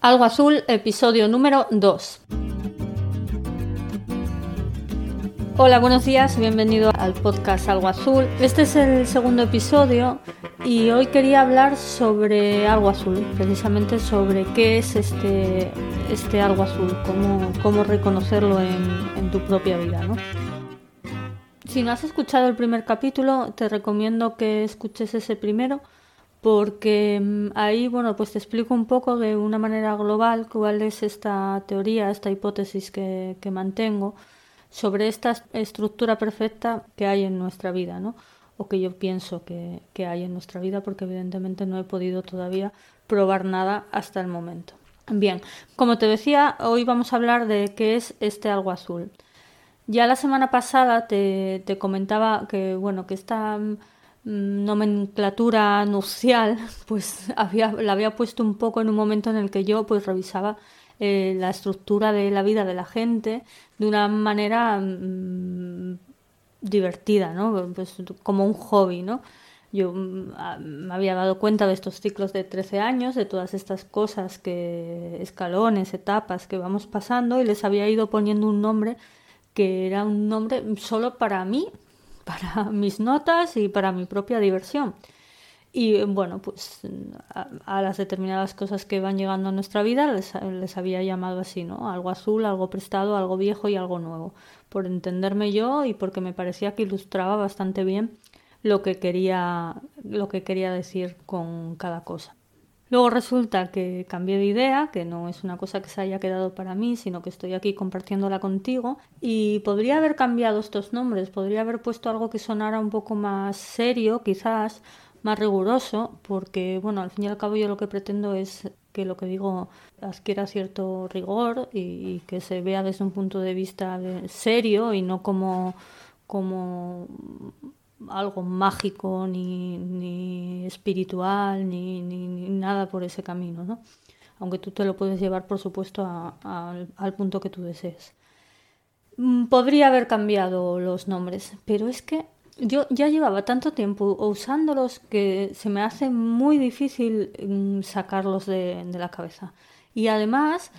Algo Azul, episodio número 2. Hola, buenos días, bienvenido al podcast Algo Azul. Este es el segundo episodio y hoy quería hablar sobre algo azul, precisamente sobre qué es este, este algo azul, cómo, cómo reconocerlo en, en tu propia vida. ¿no? Si no has escuchado el primer capítulo, te recomiendo que escuches ese primero porque mm, ahí, bueno, pues te explico un poco de una manera global cuál es esta teoría, esta hipótesis que, que mantengo sobre esta estructura perfecta que hay en nuestra vida, ¿no? O que yo pienso que, que hay en nuestra vida, porque evidentemente no he podido todavía probar nada hasta el momento. Bien, como te decía, hoy vamos a hablar de qué es este algo azul. Ya la semana pasada te, te comentaba que, bueno, que esta Mm, nomenclatura nupcial, pues había, la había puesto un poco en un momento en el que yo pues revisaba eh, la estructura de la vida de la gente de una manera mm, divertida, ¿no? Pues como un hobby, ¿no? Yo mm, me había dado cuenta de estos ciclos de 13 años, de todas estas cosas que, escalones, etapas que vamos pasando y les había ido poniendo un nombre que era un nombre solo para mí, para mis notas y para mi propia diversión. Y bueno, pues a, las determinadas cosas que van llegando a nuestra vida les, les, había llamado así, ¿no? Algo azul, algo prestado, algo viejo y algo nuevo. Por entenderme yo y porque me parecía que ilustraba bastante bien lo que quería, lo que quería decir con cada cosa. Luego resulta que cambié de idea, que no es una cosa que se haya quedado para mí, sino que estoy aquí compartiéndola contigo. Y podría haber cambiado estos nombres, podría haber puesto algo que sonara un poco más serio, quizás más riguroso, porque, bueno, al fin y al cabo yo lo que pretendo es que lo que digo adquiera cierto rigor y, que se vea desde un punto de vista serio y no como, como algo mágico, ni, ni espiritual, ni, ni, nada por ese camino, ¿no? Aunque tú te lo puedes llevar, por supuesto, al punto que tú desees. Mm, podría haber cambiado los nombres, pero es que yo ya llevaba tanto tiempo usándolos que se me hace muy difícil mm, sacarlos de, de la cabeza. Y además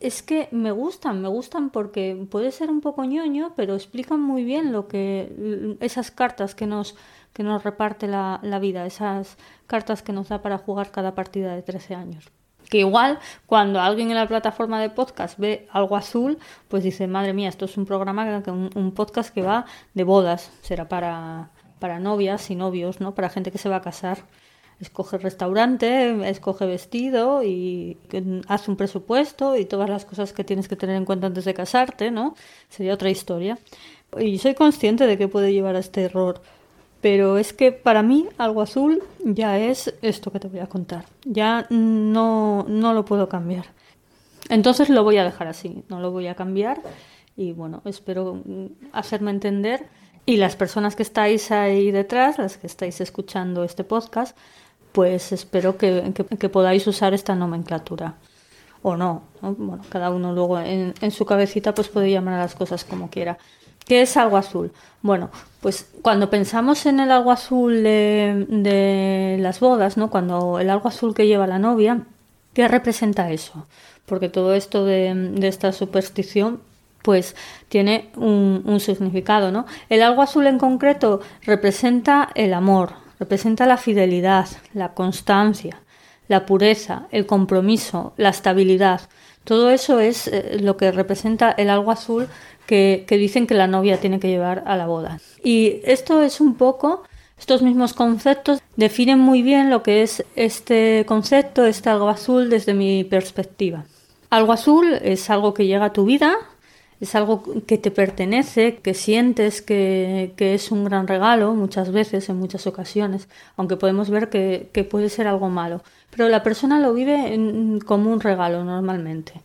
es que me gustan, me gustan porque puede ser un poco ñoño, pero explican muy bien lo que esas cartas que nos que nos reparte la, la vida, esas cartas que nos da para jugar cada partida de 13 años. Que igual cuando alguien en la plataforma de podcast ve algo azul, pues dice, madre mía, esto es un programa, un, un podcast que va de bodas, será para, para novias y novios, ¿no? Para gente que se va a casar escoge restaurante, escoge vestido y hace un presupuesto y todas las cosas que tienes que tener en cuenta antes de casarte, ¿no? Sería otra historia. Y soy consciente de que puede llevar a este error, pero es que para mí algo azul ya es esto que te voy a contar. Ya no, no lo puedo cambiar. Entonces lo voy a dejar así, no lo voy a cambiar y bueno, espero hacerme entender y las personas que estáis ahí detrás, las que estáis escuchando este podcast, pues espero que, podáis usar esta nomenclatura. O no, Bueno, cada uno luego en, su cabecita pues puede llamar a las cosas como quiera. ¿Qué es algo azul? Bueno, pues cuando pensamos en el algo azul de, las bodas, ¿no? Cuando el algo azul que lleva la novia, ¿qué representa eso? Porque todo esto de, esta superstición pues tiene un, un, significado, ¿no? El algo azul en concreto representa el amor, representa la fidelidad, la constancia, la pureza, el compromiso, la estabilidad. Todo eso es eh, lo que representa el algo azul que, dicen que la novia tiene que llevar a la boda. Y esto es un poco, estos mismos conceptos definen muy bien lo que es este concepto, este algo azul desde mi perspectiva. Algo azul es algo que llega a tu vida, es algo que te pertenece, que sientes que, es un gran regalo muchas veces, en muchas ocasiones, aunque podemos ver que, puede ser algo malo. Pero la persona lo vive como un regalo normalmente.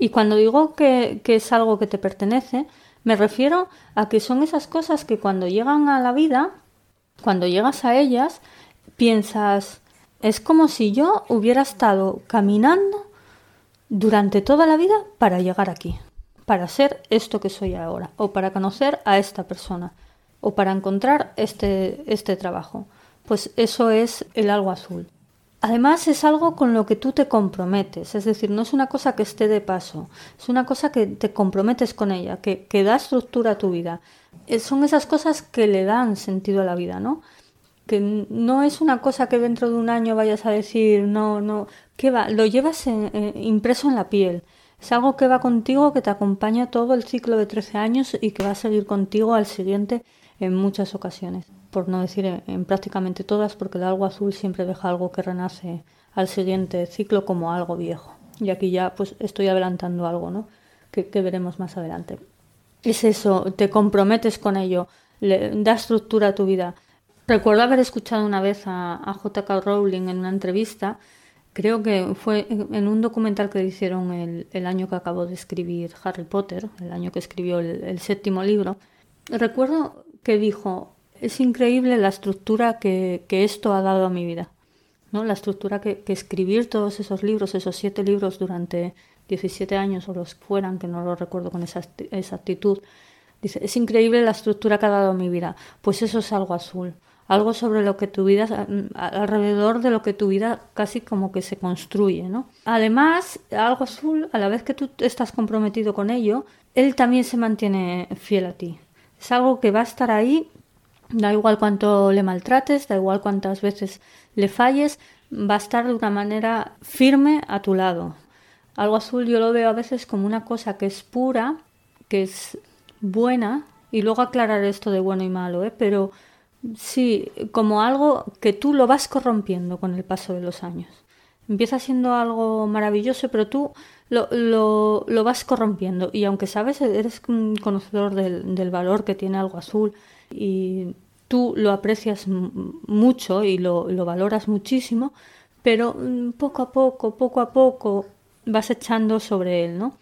Y cuando digo que, que es algo que te pertenece, me refiero a que son esas cosas que cuando llegan a la vida, cuando llegas a ellas, piensas, es como si yo hubiera estado caminando durante toda la vida para llegar aquí para ser esto que soy ahora, o para conocer a esta persona, o para encontrar este, este trabajo. Pues eso es el algo azul. Además es algo con lo que tú te comprometes, es decir, no es una cosa que esté de paso, es una cosa que te comprometes con ella, que, que da estructura a tu vida. Eh, son esas cosas que le dan sentido a la vida, ¿no? Que no es una cosa que dentro de un año vayas a decir, no, no, ¿qué va? Lo llevas impreso en la piel. Es algo que va contigo, que te acompaña todo el ciclo de 13 años y que va a seguir contigo al siguiente en muchas ocasiones por no decir en, prácticamente todas, porque el algo azul siempre deja algo que renace al siguiente ciclo como algo viejo. Y aquí ya pues estoy adelantando algo, ¿no? Que, veremos más adelante. Es eso, te comprometes con ello, le da estructura a tu vida. Recuerdo haber escuchado una vez a, a J.K. Rowling en una entrevista, creo que fue en un documental que hicieron el, año que acabó de escribir Harry Potter, el año que escribió el, séptimo libro. Recuerdo que dijo, es increíble la estructura que, esto ha dado a mi vida. ¿no? La estructura que, escribir todos esos libros, esos siete libros durante 17 años o los fueran, que no lo recuerdo con exactitud. Dice, es increíble la estructura que ha dado a mi vida. Pues eso es algo azul. Algo sobre lo que tu vida, alrededor de lo que tu vida casi como que se construye, ¿no? Además, algo azul, a la vez que tú estás comprometido con ello, él también se mantiene fiel a ti. Es algo que va a estar ahí Da igual cuánto le maltrates, da igual cuántas veces le falles, va a estar de una manera firme a tu lado. Algo azul yo lo veo a veces como una cosa que es pura, que es buena, y luego aclarar esto de bueno y malo, ¿eh? pero sí, como algo que tú lo vas corrompiendo con el paso de los años. Empieza siendo algo maravilloso, pero tú lo, lo, lo vas corrompiendo. Y aunque sabes, eres un conocedor del, del valor que tiene algo azul, y tú lo aprecias mucho y lo, valoras muchísimo, pero mm, poco a poco, poco a poco vas echando sobre él, ¿no?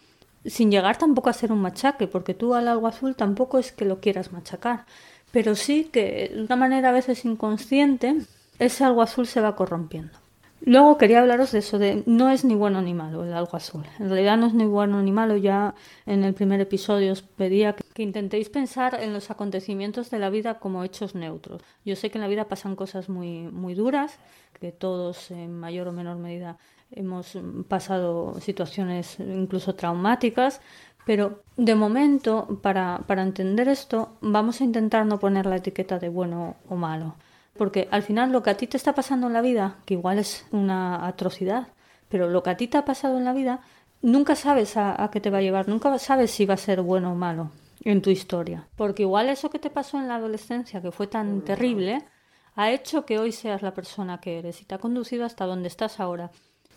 Sin llegar tampoco a ser un machaque, porque tú al algo azul tampoco es que lo quieras machacar, pero sí que de una manera a veces inconsciente ese algo azul se va corrompiendo. Luego quería hablaros de eso, de no es ni bueno ni malo el algo azul. En realidad no es ni bueno ni malo. Ya en el primer episodio os pedía que, intentéis pensar en los acontecimientos de la vida como hechos neutros. Yo sé que en la vida pasan cosas muy, muy duras, que todos en mayor o menor medida hemos pasado situaciones incluso traumáticas, pero de momento, para, para entender esto, vamos a intentar no poner la etiqueta de bueno o malo porque al final lo que a ti te está pasando en la vida, que igual es una atrocidad, pero lo que a ti te ha pasado en la vida, nunca sabes a, qué te va a llevar, nunca sabes si va a ser bueno o malo en tu historia. Porque igual eso que te pasó en la adolescencia, que fue tan terrible, ha hecho que hoy seas la persona que eres y te ha conducido hasta donde estás ahora.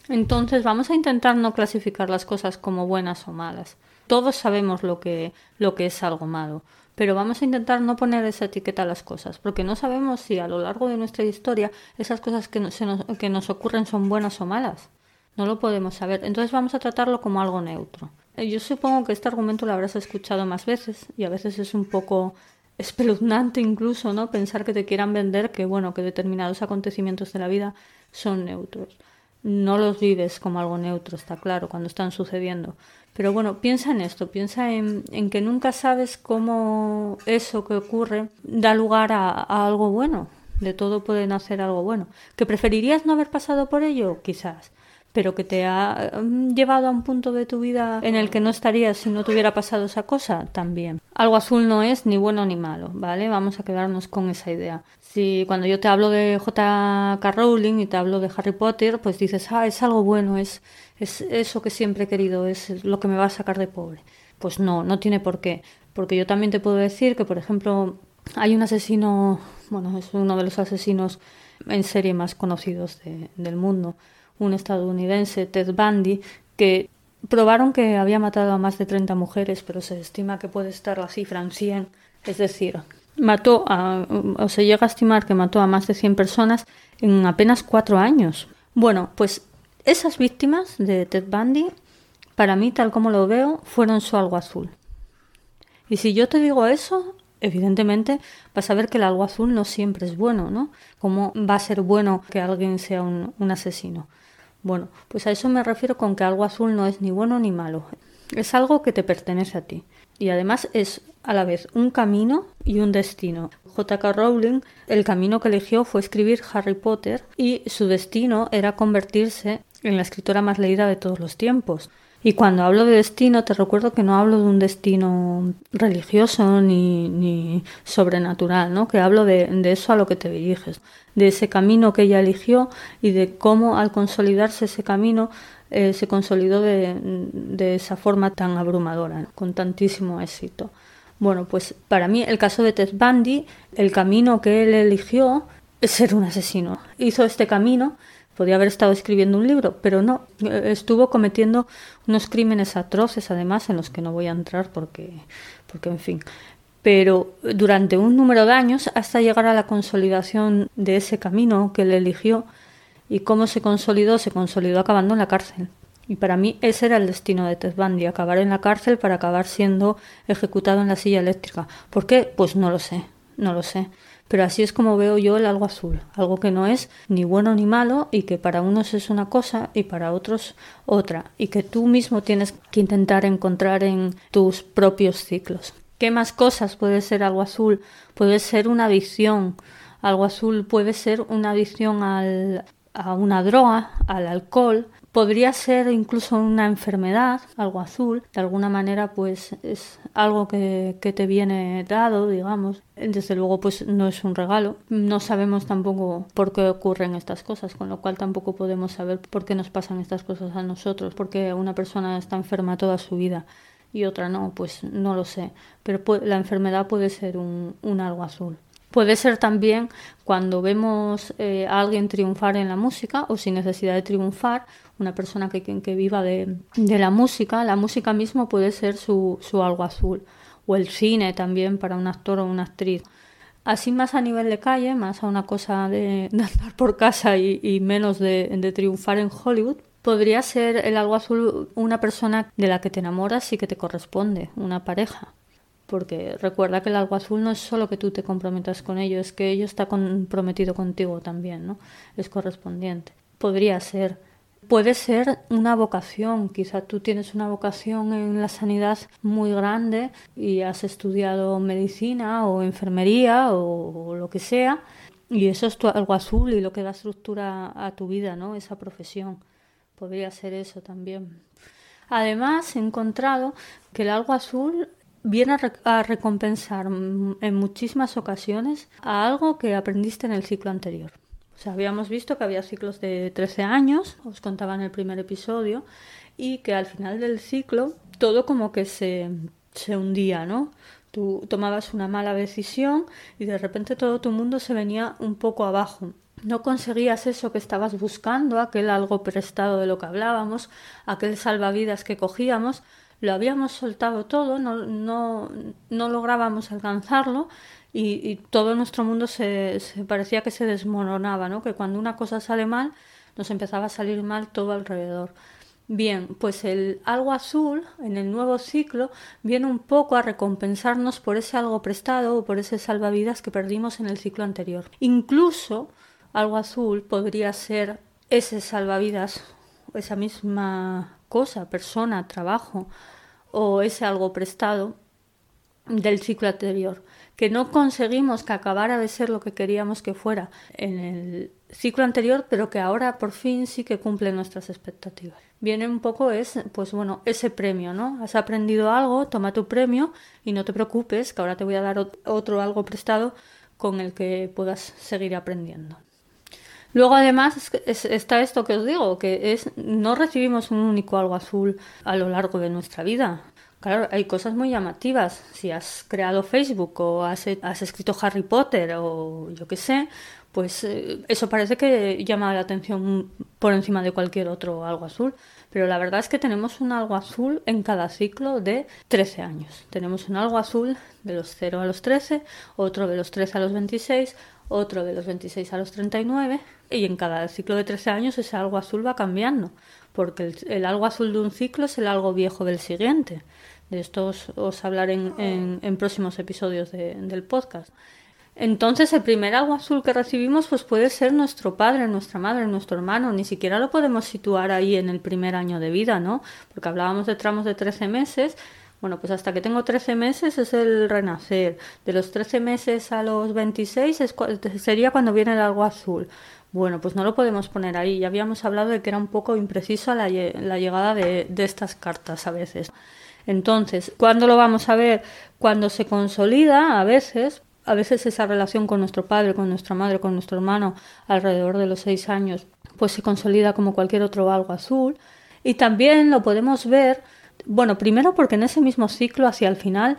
Entonces vamos a intentar no clasificar las cosas como buenas o malas. Todos sabemos lo que, lo que es algo malo pero vamos a intentar no poner esa etiqueta a las cosas, porque no sabemos si a lo largo de nuestra historia esas cosas que nos, que nos ocurren son buenas o malas. No lo podemos saber. Entonces vamos a tratarlo como algo neutro. Eh, yo supongo que este argumento lo habrás escuchado más veces y a veces es un poco espeluznante incluso, ¿no? Pensar que te quieran vender que, bueno, que determinados acontecimientos de la vida son neutros. No los vives como algo neutro, está claro, cuando están sucediendo. Pero bueno, piensa en esto, piensa en, que nunca sabes cómo eso que ocurre da lugar a, algo bueno. De todo puede nacer algo bueno. ¿Que preferirías no haber pasado por ello? Quizás pero que te ha mm, llevado a un punto de tu vida en el que no estarías si no te hubiera pasado esa cosa, también. Algo azul no es ni bueno ni malo, ¿vale? Vamos a quedarnos con esa idea. Si cuando yo te hablo de J.K. Rowling y te hablo de Harry Potter, pues dices, ah, es algo bueno, es, es eso que siempre he querido, es lo que me va a sacar de pobre. Pues no, no tiene por qué. Porque yo también te puedo decir que, por ejemplo, hay un asesino, bueno, es uno de los asesinos en serie más conocidos del mundo, un estadounidense, Ted Bundy, que probaron que había matado a más de 30 mujeres, pero se estima que puede estar la cifra en 100. Es decir, mató a, o se llega a estimar que mató a más de 100 personas en apenas cuatro años. Bueno, pues esas víctimas de Ted Bundy, para mí, tal como lo veo, fueron su algo azul. Y si yo te digo eso, evidentemente vas a ver que el algo azul no siempre es bueno, ¿no? ¿Cómo va a ser bueno que alguien sea un, un asesino? Bueno, pues a eso me refiero con que algo azul no es ni bueno ni malo. Es algo que te pertenece a ti. Y además es a la vez un camino y un destino. J.K. Rowling, el camino que eligió fue escribir Harry Potter y su destino era convertirse en la escritora más leída de todos los tiempos. Y cuando hablo de destino, te recuerdo que no hablo de un destino religioso ni, ni sobrenatural, ¿no? Que hablo de, de, eso a lo que te diriges, de ese camino que ella eligió y de cómo al consolidarse ese camino eh, se consolidó de, de, esa forma tan abrumadora, con tantísimo éxito. Bueno, pues para mí el caso de Ted Bundy, el camino que él eligió es ser un asesino. Hizo este camino Podía haber estado escribiendo un libro, pero no. Estuvo cometiendo unos crímenes atroces, además, en los que no voy a entrar porque, porque en fin. Pero durante un número de años, hasta llegar a la consolidación de ese camino que él eligió, y cómo se consolidó, se consolidó acabando en la cárcel. Y para mí ese era el destino de Ted acabar en la cárcel para acabar siendo ejecutado en la silla eléctrica. ¿Por qué? Pues no lo sé, no lo sé. Pero así es como veo yo el algo azul, algo que no es ni bueno ni malo y que para unos es una cosa y para otros otra, y que tú mismo tienes que intentar encontrar en tus propios ciclos. ¿Qué más cosas puede ser algo azul? Puede ser una adicción. Algo azul puede ser una adicción al, a una droga, al alcohol, podría ser incluso una enfermedad, algo azul, de alguna manera pues es algo que, que, te viene dado, digamos. Desde luego pues no es un regalo. No sabemos tampoco por qué ocurren estas cosas, con lo cual tampoco podemos saber por qué nos pasan estas cosas a nosotros, porque una persona está enferma toda su vida y otra no, pues no lo sé. Pero la enfermedad puede ser un, un algo azul. Puede ser también cuando vemos eh, a alguien triunfar en la música o sin necesidad de triunfar, una persona que, viva de, la música, la música mismo puede ser su, algo azul, o el cine también para un actor o una actriz. Así más a nivel de calle, más a una cosa de, de andar por casa y, y menos de, de triunfar en Hollywood, podría ser el algo azul una persona de la que te enamoras y que te corresponde, una pareja porque recuerda que el algo azul no es solo que tú te comprometas con ello, es que ello está comprometido contigo también, ¿no? Es correspondiente. Podría ser. Puede ser una vocación, quizá tú tienes una vocación en la sanidad muy grande y has estudiado medicina o enfermería o, o lo que sea, y eso es tu algo azul y lo que da estructura a tu vida, ¿no? Esa profesión. Podría ser eso también. Además, he encontrado que el algo azul viene a, recompensar en muchísimas ocasiones a algo que aprendiste en el ciclo anterior. O sea, habíamos visto que había ciclos de 13 años, os contaba en el primer episodio, y que al final del ciclo todo como que se, se hundía, ¿no? Tú tomabas una mala decisión y de repente todo tu mundo se venía un poco abajo. No conseguías eso que estabas buscando, aquel algo prestado de lo que hablábamos, aquel salvavidas que cogíamos, lo habíamos soltado todo, no, no, no lográbamos alcanzarlo y, todo nuestro mundo se, se, parecía que se desmoronaba, ¿no? que cuando una cosa sale mal, nos empezaba a salir mal todo alrededor. Bien, pues el algo azul en el nuevo ciclo viene un poco a recompensarnos por ese algo prestado o por ese salvavidas que perdimos en el ciclo anterior. Incluso algo azul podría ser ese salvavidas, esa misma cosa, persona, trabajo o ese algo prestado del ciclo anterior, que no conseguimos que acabara de ser lo que queríamos que fuera en el ciclo anterior, pero que ahora por fin sí que cumple nuestras expectativas. Viene un poco es, pues bueno, ese premio, ¿no? Has aprendido algo, toma tu premio y no te preocupes, que ahora te voy a dar otro algo prestado con el que puedas seguir aprendiendo. Luego además está esto que os digo, que es no recibimos un único algo azul a lo largo de nuestra vida. Claro, hay cosas muy llamativas. Si has creado Facebook o has, has escrito Harry Potter o yo qué sé, pues eh, eso parece que llama la atención por encima de cualquier otro algo azul. Pero la verdad es que tenemos un algo azul en cada ciclo de 13 años. Tenemos un algo azul de los 0 a los 13, otro de los 13 a los 26, otro de los 26 a los 39 y en cada ciclo de 13 años ese algo azul va cambiando, porque el, el algo azul de un ciclo es el algo viejo del siguiente. De esto os, os hablaré en, en, en, próximos episodios de, del podcast. Entonces el primer algo azul que recibimos pues puede ser nuestro padre, nuestra madre, nuestro hermano, ni siquiera lo podemos situar ahí en el primer año de vida, ¿no? Porque hablábamos de tramos de 13 meses, bueno, pues hasta que tengo 13 meses es el renacer, de los 13 meses a los 26 sería cuando viene el algo azul. Bueno, pues no lo podemos poner ahí. Ya habíamos hablado de que era un poco impreciso la, llegada de, de, estas cartas a veces. Entonces, ¿cuándo lo vamos a ver? Cuando se consolida a veces, a veces esa relación con nuestro padre, con nuestra madre, con nuestro hermano, alrededor de los seis años, pues se consolida como cualquier otro algo azul. Y también lo podemos ver, bueno, primero porque en ese mismo ciclo, hacia el final,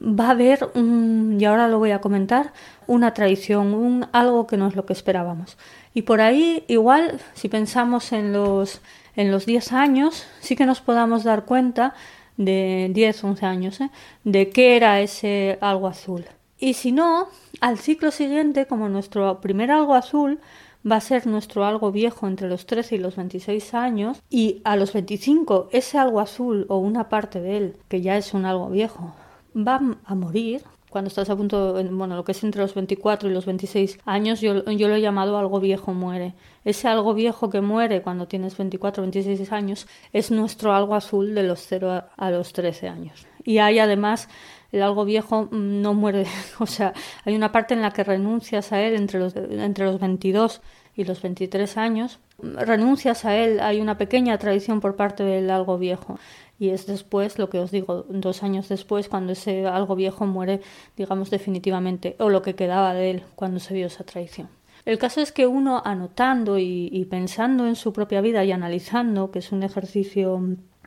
va a haber, un, y ahora lo voy a comentar, una traición, un, algo que no es lo que esperábamos. Y por ahí, igual, si pensamos en los, en los 10 años, sí que nos podamos dar cuenta de 10, 11 años, ¿eh? de qué era ese algo azul. Y si no, al ciclo siguiente, como nuestro primer algo azul va a ser nuestro algo viejo entre los 13 y los 26 años, y a los 25 ese algo azul o una parte de él, que ya es un algo viejo, va a morir, cuando estás a punto, bueno, lo que es entre los 24 y los 26 años, yo, yo lo he llamado algo viejo muere. Ese algo viejo que muere cuando tienes 24 o 26 años es nuestro algo azul de los 0 a los 13 años. Y hay además el algo viejo mm, no muere, o sea, hay una parte en la que renuncias a él entre los, entre los 22 y los 23 años, renuncias a él, hay una pequeña tradición por parte del algo viejo y es después, lo que os digo, dos años después, cuando ese algo viejo muere, digamos, definitivamente, o lo que quedaba de él cuando se vio esa traición. El caso es que uno anotando y, y pensando en su propia vida y analizando, que es un ejercicio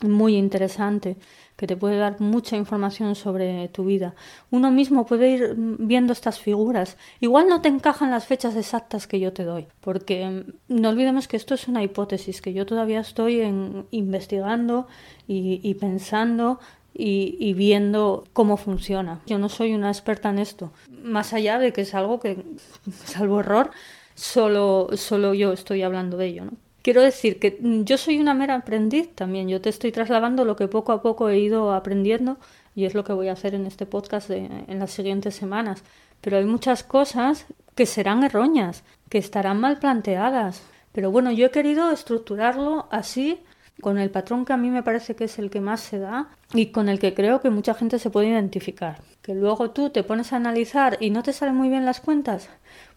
muy interesante, que te puede dar mucha información sobre tu vida. Uno mismo puede ir viendo estas figuras. Igual no te encajan las fechas exactas que yo te doy, porque mm, no olvidemos que esto es una hipótesis, que yo todavía estoy en, investigando y, pensando y, viendo cómo funciona. Yo no soy una experta en esto, más allá de que es algo que, salvo error, solo, solo yo estoy hablando de ello. ¿no? Quiero decir que mm, yo soy una mera aprendiz también, yo te estoy trasladando lo que poco a poco he ido aprendiendo y es lo que voy a hacer en este podcast en las siguientes semanas. Pero hay muchas cosas que serán erróneas, que estarán mal planteadas. Pero bueno, yo he querido estructurarlo así, con el patrón que a mí me parece que es el que más se da y con el que creo que mucha gente se puede identificar. Que luego tú te pones a analizar y no te salen muy bien las cuentas,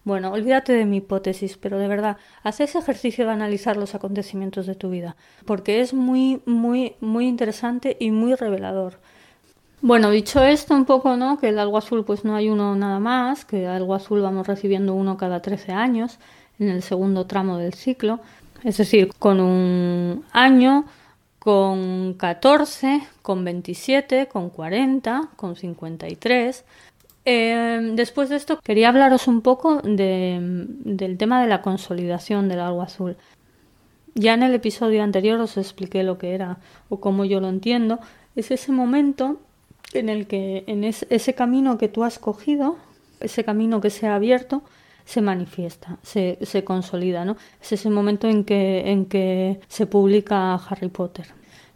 bueno, olvídate de mi hipótesis, pero de verdad, haz ese ejercicio de analizar los acontecimientos de tu vida, porque es muy, muy, muy interesante y muy revelador. Bueno, dicho esto un poco, ¿no? Que el algo azul pues no hay uno nada más, que algo azul vamos recibiendo uno cada 13 años en el segundo tramo del ciclo, es decir, con un año, con 14, con 27, con 40, con 53, Em, después de esto quería hablaros un poco del tema de la consolidación del algo azul. Ya en el episodio anterior os expliqué lo que era o cómo yo lo entiendo. Es ese momento en el que en ese camino que tú has cogido, ese camino que se ha abierto, se manifiesta, se, consolida, ¿no? Es ese momento en que, en que se publica Harry Potter.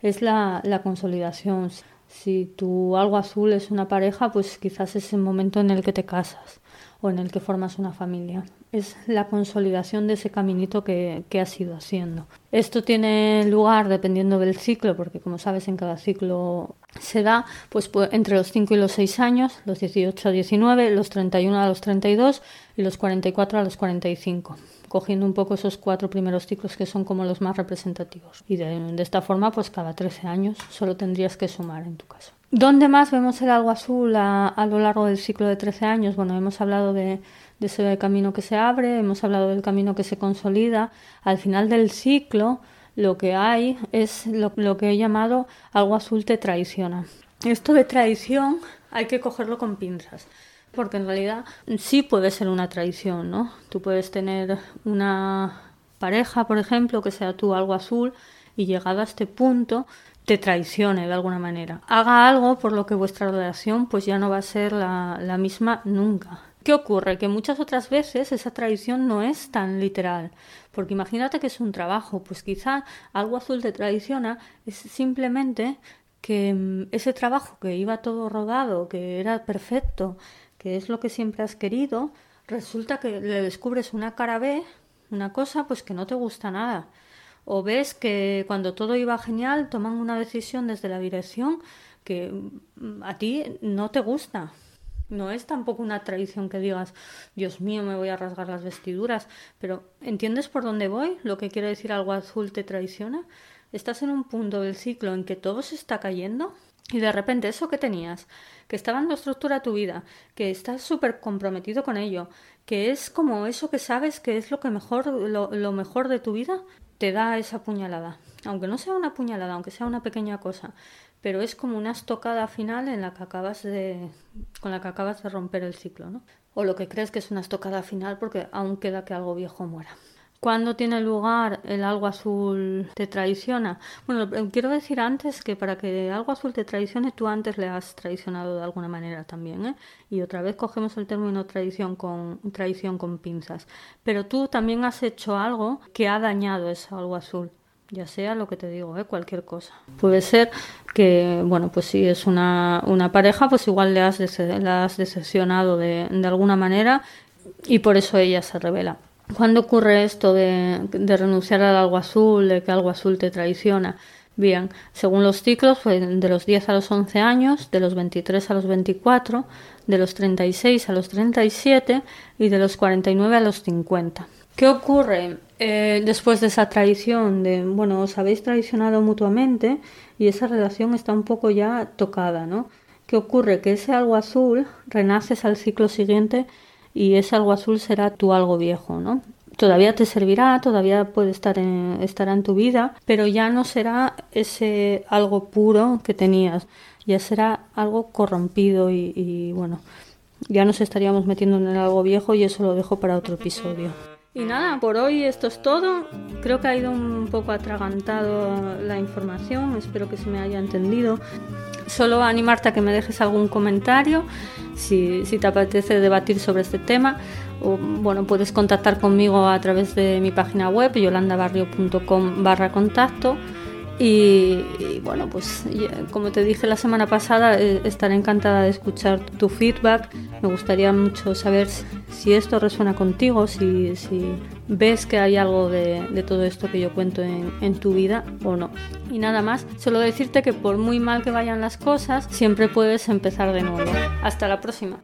Es la consolidación. Si tu algo azul es una pareja, pues quizás es el momento en el que te casas o en el que formas una familia. Es la consolidación de ese caminito que, que has ido haciendo. Esto tiene lugar dependiendo del ciclo, porque como sabes en cada ciclo se da pues, pues entre los 5 y los 6 años, los 18 a 19, los 31 a los 32 y los 44 a los 45 cogiendo un poco esos cuatro primeros ciclos que son como los más representativos. Y de, esta forma, pues cada 13 años solo tendrías que sumar en tu caso. ¿Dónde más vemos el algo azul a, lo largo del ciclo de 13 años? Bueno, hemos hablado de, ese camino que se abre, hemos hablado del camino que se consolida. Al final del ciclo, lo que hay es lo, lo que he llamado algo azul te traiciona. Esto de traición hay que cogerlo con pinzas porque en realidad sí puede ser una traición, ¿no? Tú puedes tener una pareja, por ejemplo, que sea tú algo azul y llegado a este punto te traicione de alguna manera. Haga algo por lo que vuestra relación pues ya no va a ser la, misma nunca. ¿Qué ocurre? Que muchas otras veces esa traición no es tan literal. Porque imagínate que es un trabajo, pues quizá algo azul te traiciona, es simplemente que mm, ese trabajo que iba todo rodado, que era perfecto, que es lo que siempre has querido, resulta que le descubres una cara B, una cosa pues que no te gusta nada. O ves que cuando todo iba genial toman una decisión desde la dirección que mm, a ti no te gusta. No es tampoco una tradición que digas, Dios mío, me voy a rasgar las vestiduras, pero ¿entiendes por dónde voy? Lo que quiere decir algo azul te traiciona. Estás en un punto del ciclo en que todo se está cayendo y de repente eso que tenías, que estaba en la estructura de tu vida, que estás súper comprometido con ello, que es como eso que sabes que es lo que mejor, lo, lo, mejor de tu vida, te da esa puñalada. Aunque no sea una puñalada, aunque sea una pequeña cosa, pero es como una estocada final en la que acabas de, con la que acabas de romper el ciclo, ¿no? O lo que crees que es una estocada final porque aún queda que algo viejo muera. ¿Cuándo tiene lugar el algo azul te traiciona? Bueno, quiero decir antes que para que algo azul te traicione, tú antes le has traicionado de alguna manera también, ¿eh? Y otra vez cogemos el término traición con, traición con pinzas. Pero tú también has hecho algo que ha dañado ese algo azul ya sea lo que te digo, ¿eh? cualquier cosa. Puede ser que, bueno, pues si es una, una pareja, pues igual le has, la has decepcionado de, de alguna manera y por eso ella se revela. ¿Cuándo ocurre esto de, renunciar al algo azul, de que algo azul te traiciona? Bien, según los ciclos, fue de los 10 a los 11 años, de los 23 a los 24, de los 36 a los 37 y de los 49 a los 50. ¿Qué ocurre eh, después de esa traición? De, bueno, os habéis traicionado mutuamente y esa relación está un poco ya tocada, ¿no? ¿Qué ocurre? Que ese algo azul renaces al ciclo siguiente y ese algo azul será tu algo viejo, ¿no? Todavía te servirá, todavía puede estar en, estará en tu vida, pero ya no será ese algo puro que tenías, ya será algo corrompido y, y bueno, ya nos estaríamos metiendo en el algo viejo y eso lo dejo para otro episodio. Y nada, por hoy esto es todo. Creo que ha ido un poco atragantado la información, espero que se me haya entendido. Solo animarte a que me dejes algún comentario si, si te apetece debatir sobre este tema. O, bueno, puedes contactar conmigo a través de mi página web yolandabarrio.com barra contacto y, bueno, pues como te dije la semana pasada, eh, estaré encantada de escuchar tu feedback. Me gustaría mucho saber si esto resuena contigo, si, ves que hay algo de, todo esto que yo cuento en, en, tu vida o no. Y nada más, solo decirte que por muy mal que vayan las cosas, siempre puedes empezar de nuevo. Hasta la próxima.